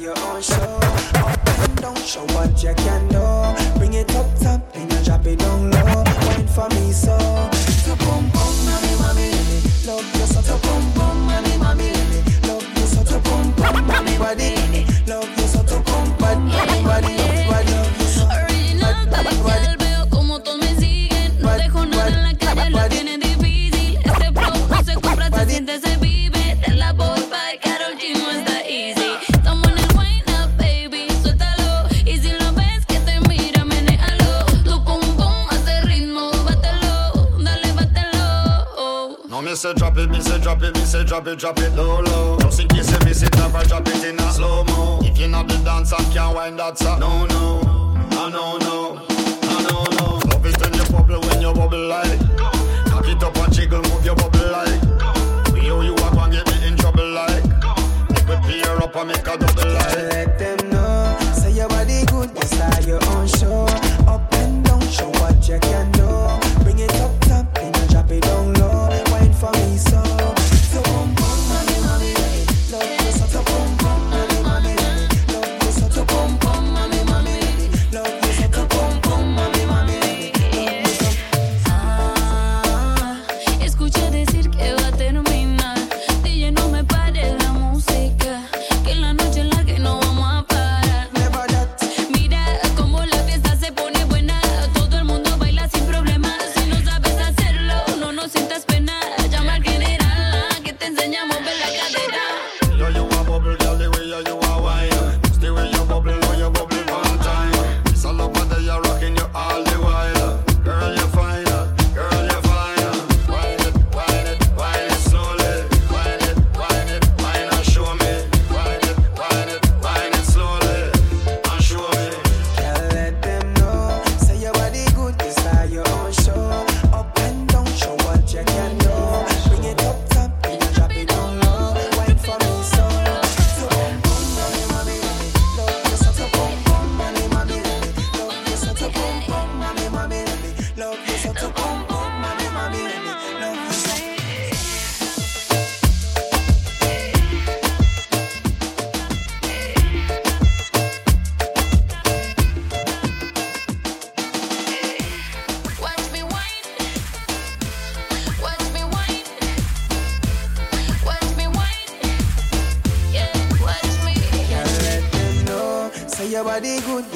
your own show. Up and down, show what you can do. Bring it up top, then you drop it down low. Wine for me, so. drop it, me say drop it, drop it low low. Just in case you miss it, drop I drop it in a slow mo. If you're not the dancer, can't wind that up. No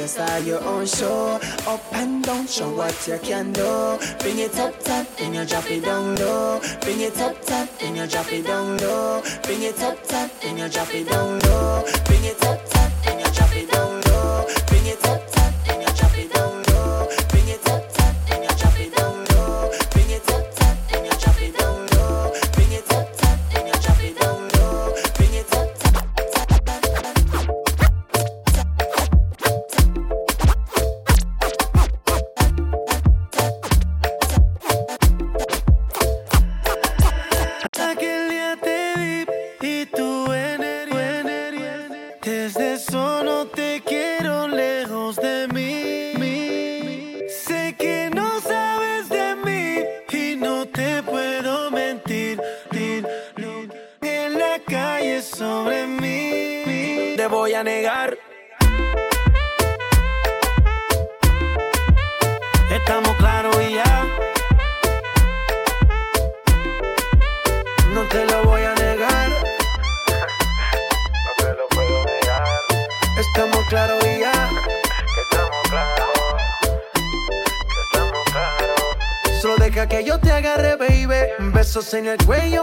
you start your own show. Up and down, show what you can do. Bring it up top and you drop it down low. Bring it up top and you drop it down low. Bring it up top and you drop it down low. Bring it up. Top, negar. Estamos claros y ya. No te lo voy a negar. No te lo puedo negar. Estamos claros y ya. Estamos claros. Estamos claros. Solo deja que yo te agarre, baby. Besos en el cuello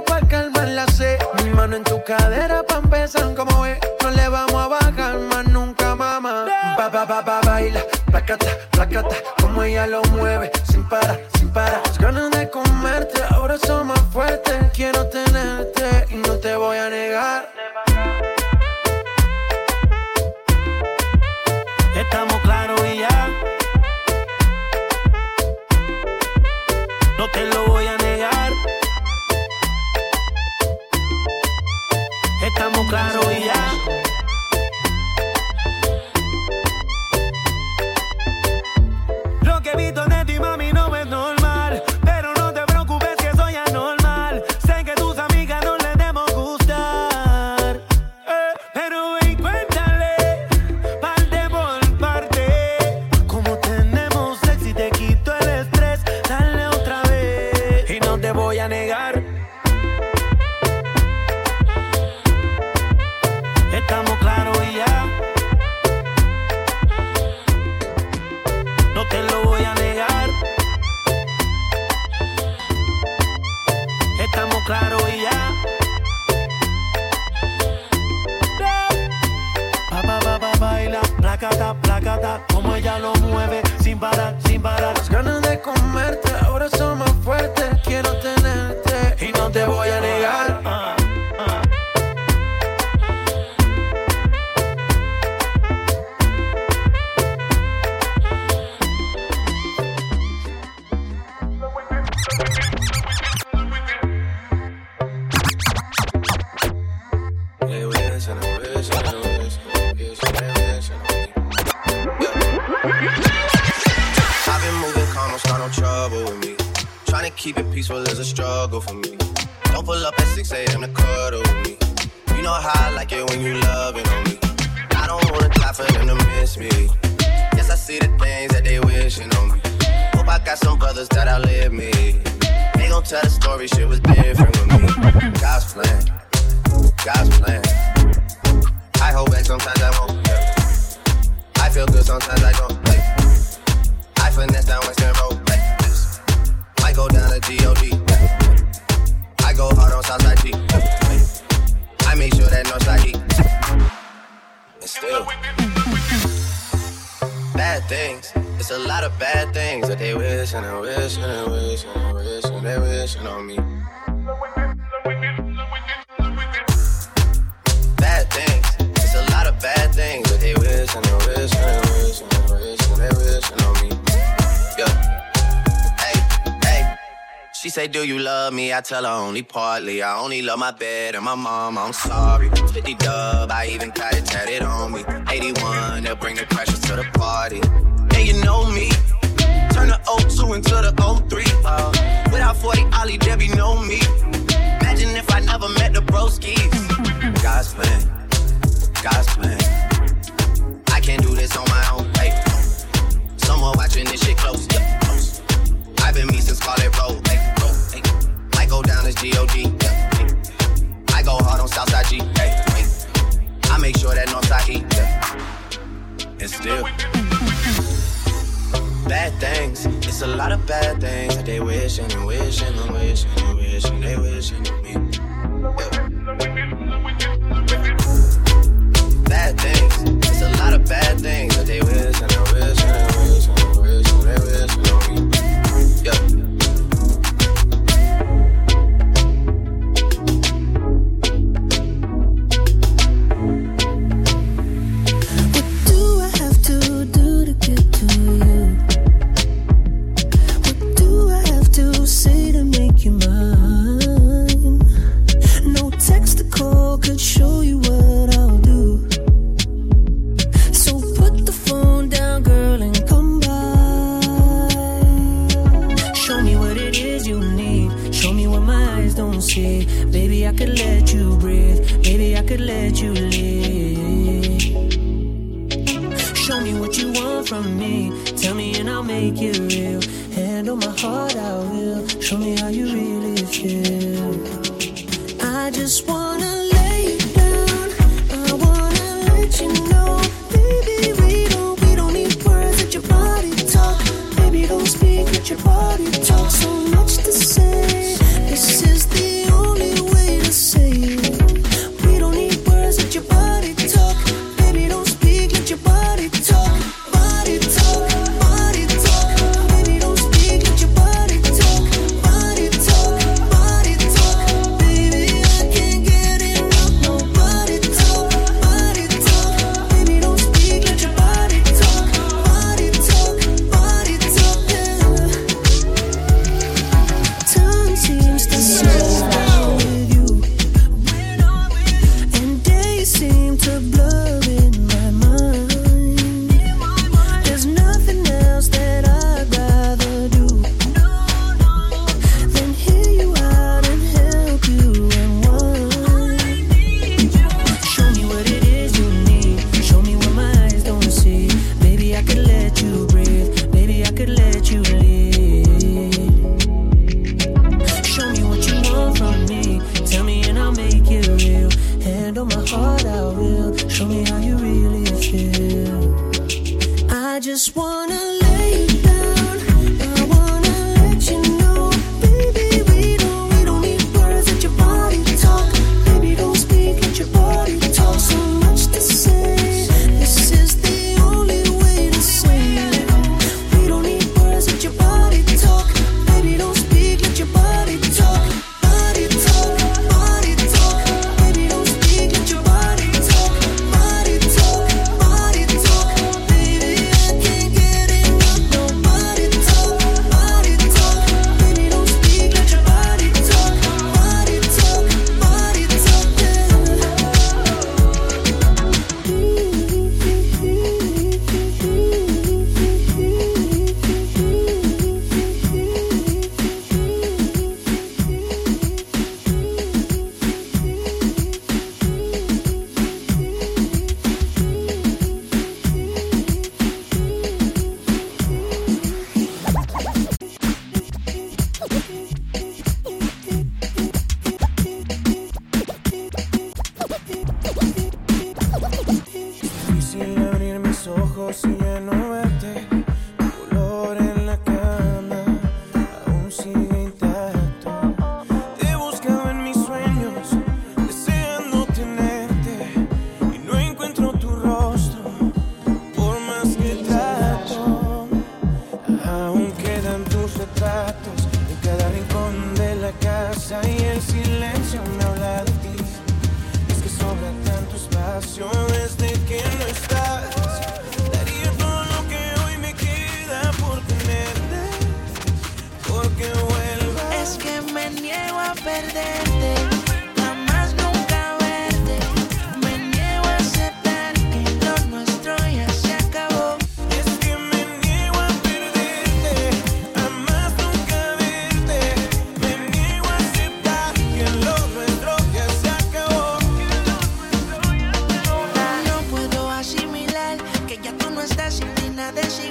6 a.m. to cuddle me. You know how I like it when you loving on me. I don't wanna die for them to miss me. Yes, I see the things that they wishing on me. Hope I got some brothers that outlive me. They gon' tell the story, shit was different with me. God's plan, God's plan. I hold back sometimes I won't. yeah. I feel good sometimes I don't. Like, I finesse down Western Road. Like. Might go down to G-O-D. Go hard on Southside G. I make sure that Northside E. And still, bad things. It's a lot of bad things that they wish and they wish and they wish and they wish and they wishing on me. Bad things. It's a lot of bad things that they wish and they wish and they wish and they wish and they wishing on me. She say, Do you love me? I tell her only partly. I only love my bed and my mom. I'm sorry. 50 dub, I even got it tatted on me. 81, they'll bring the crashers to the party. And you know me. Turn the 02 into the 03. Uh, without 40 Ollie, Debbie know me. Imagine if I never met the broskies. God's plan. God's plan. I can't do this on my own. Hey, someone watching this shit close. Yeah, close. I've been me since Scarlet. Road, hey. Go down as G-O-D. Yeah. I go hard on Southside G. Hey. I make sure that Northside E. Yeah. And still. Bad things, it's a lot of bad things that they wishing and wishing and wishing and wishing they wishing on me. Bad your body talk. Baby, don't speak. Let your body talk. So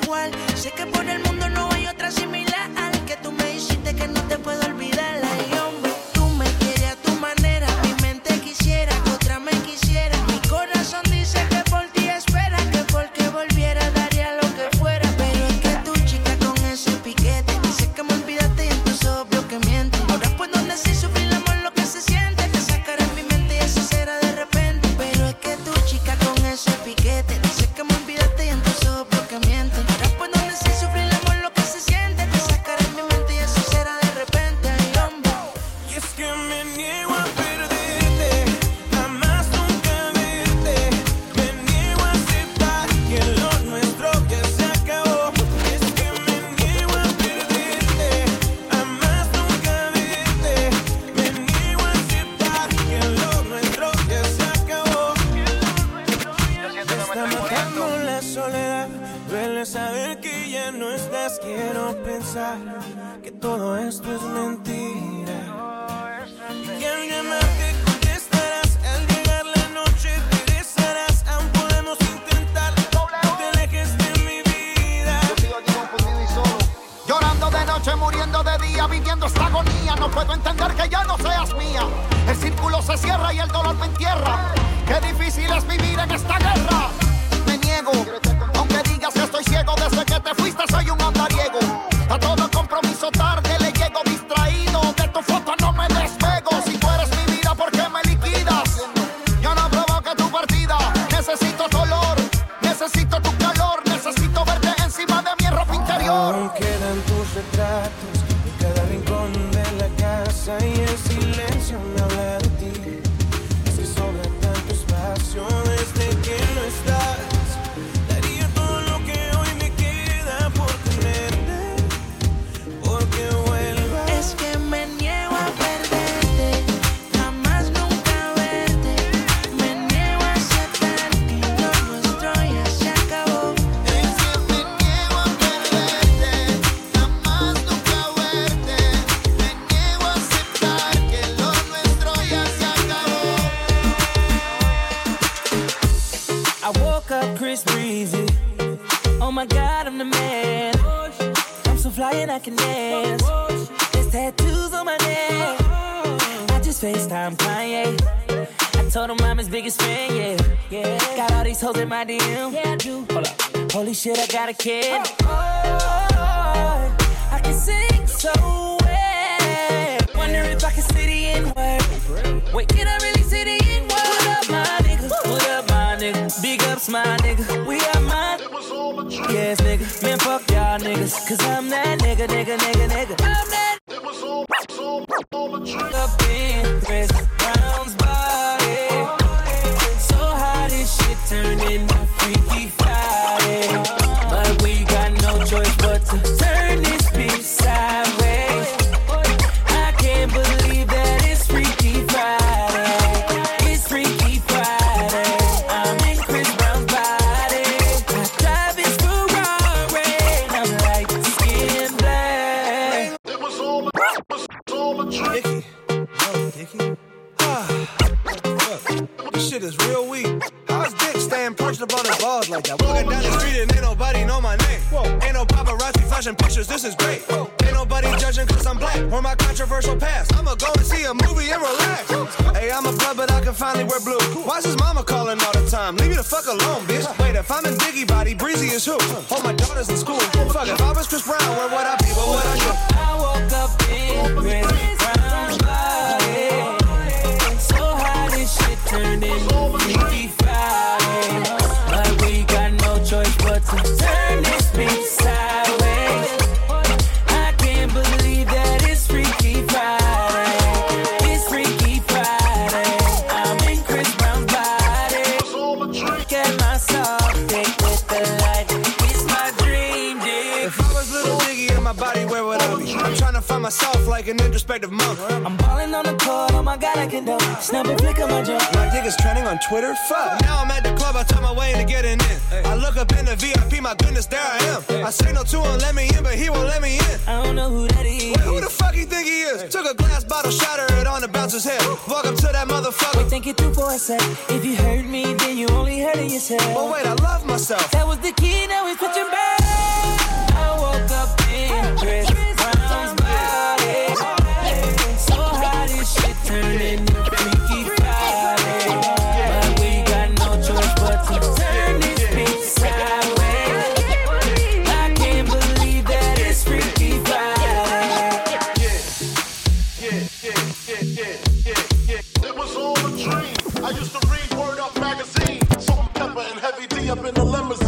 igual. Sé que por el que no estás. Quiero pensar que todo esto es mentira. Y alguien más te contestarás. Al llegar la noche regresarás. Aún podemos intentar. No te alejes de mi vida. Llorando de noche, muriendo de día, viviendo esta agonía. No puedo entender que ya no seas mía. El círculo se cierra y el dolor me entierra. Qué difícil es vivir en esta guerra. Me niego, aunque digas que estoy ciego. Desde te fuiste soy un andariego. Him I'm his biggest fan, yeah. yeah. Got all these hoes in my DM. Yeah, I do. Hold up. Holy shit, I got a kid. Oh, oh, oh, oh. I can sing so well. Wonder if I can see the N-word. Wait, can I really see the N-word? What up, my nigga? What up, my nigga? Big ups, my nigga. We are my Yes, nigga. Man, fuck y'all niggas. Cause I'm that nigga, nigga, nigga, nigga. I'm that It was all, up in this shit Freaky Friday. But we got no choice but to turn this beat sideways. I can't believe that it's Freaky Friday. It's Freaky Friday. I'm in Chris Brown's body. I drive his Ferrari. I'm like skin black. It was all a, it was all a trick. Dicky. Oh, Dicky. Ah. Look, this shit is real weak. How's Dick staying perched up on his balls like that? Walking down the street and ain't nobody know my name. Ain't no paparazzi flashing pictures, this is great. Ain't nobody judging cause I'm black or my controversial past. I'ma go and see a movie and relax. Hey, I'm a blood, but I can finally wear blue. Why's his mama calling all the time? Leave me the fuck alone, bitch. Wait, if I'm in Diggy body, Breezy is who? Oh, my daughter's in school. Fuck, if I was Chris Brown, where would I be? What would I do? I woke up in Chris Brown's body. So how this shit turned into Freaky I? I'm trying to find myself like an introspective monk. I'm balling on the court, oh my god, I can dunk. Snap a flick of my jump. My dick is trending on Twitter. Fuck. Now I'm at the club, I talk my way into getting in. I look up in the VIP, my goodness, there I am. I say signal to him, let me in, but he won't let me in. I don't know who that is. Wait, who the fuck you think he is? Took a glass bottle, shattered it on the bouncer's head. Walk up to that motherfucker. Wait, think it through for a sec. If you hurt me, then you only hurting yourself. But wait, I love myself. That was the key, now it's switching back. I woke up in the limousine.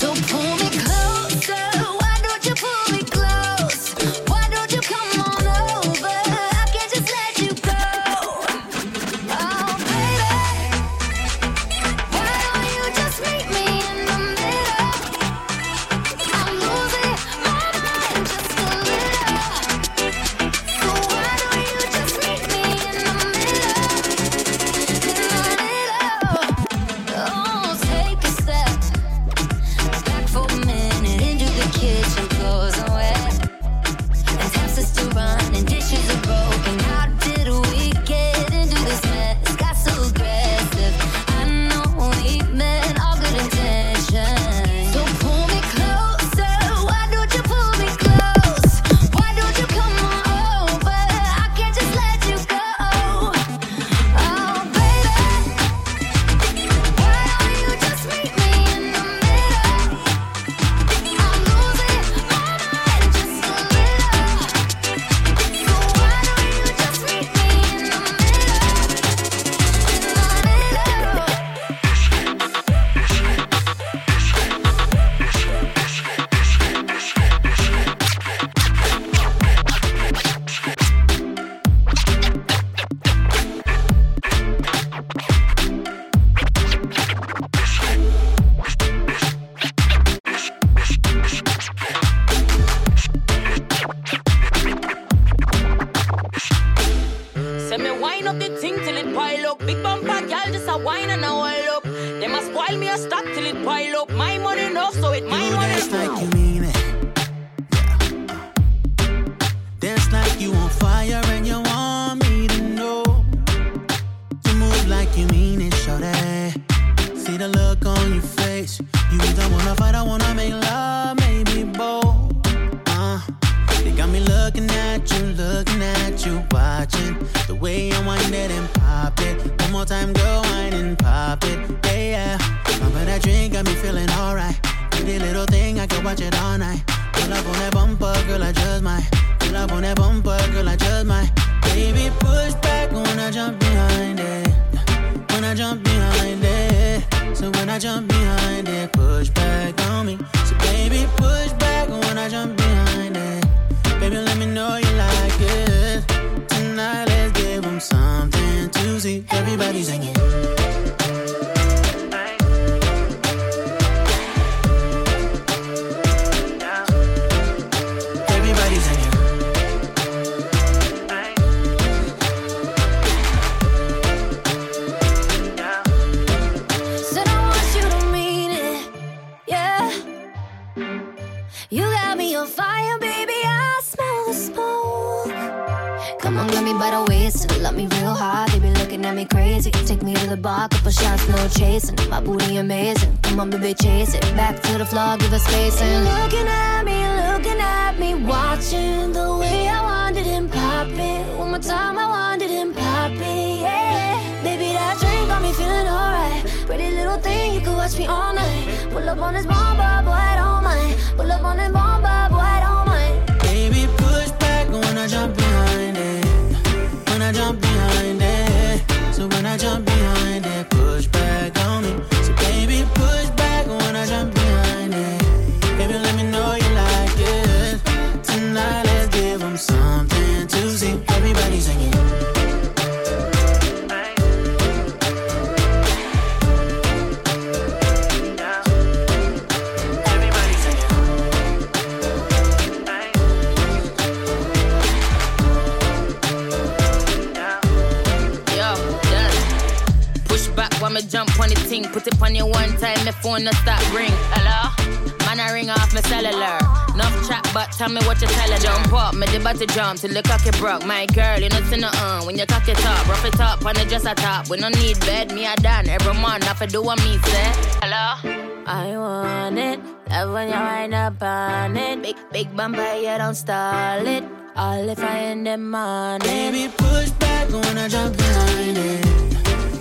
So pull me close. My booty amazing. Come on, baby, chase it. Back to the floor, give us space. And looking at me, looking at me, watching the way I want it pop it. One more time, I want it pop it. Yeah, baby, that drink got me feeling alright. Pretty little thing, you could watch me all night. Pull up on this bomb, boy, I don't mind. Pull up on this bomb. Tell me what you tell her, jump up. Me the body jump till the cocky broke. My girl, you know it's in the on. When you cock it up, rough it up on the dresser top. We no need bed, me I done. Every man, I do what me say. Hello? I want it. Love when you wind up on it. Big, big bumper, you don't stall it. All if I end the money. Baby, push back when I jump behind it.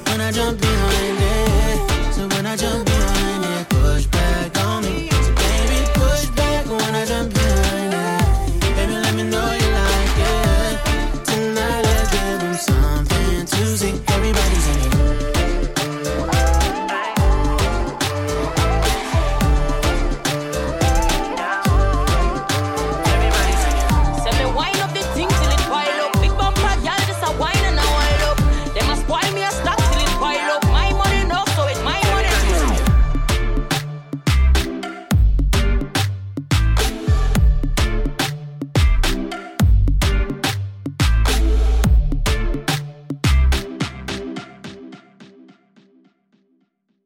When I jump behind it. So when I jump behind it, push back on me. So baby, push back when I jump behind it.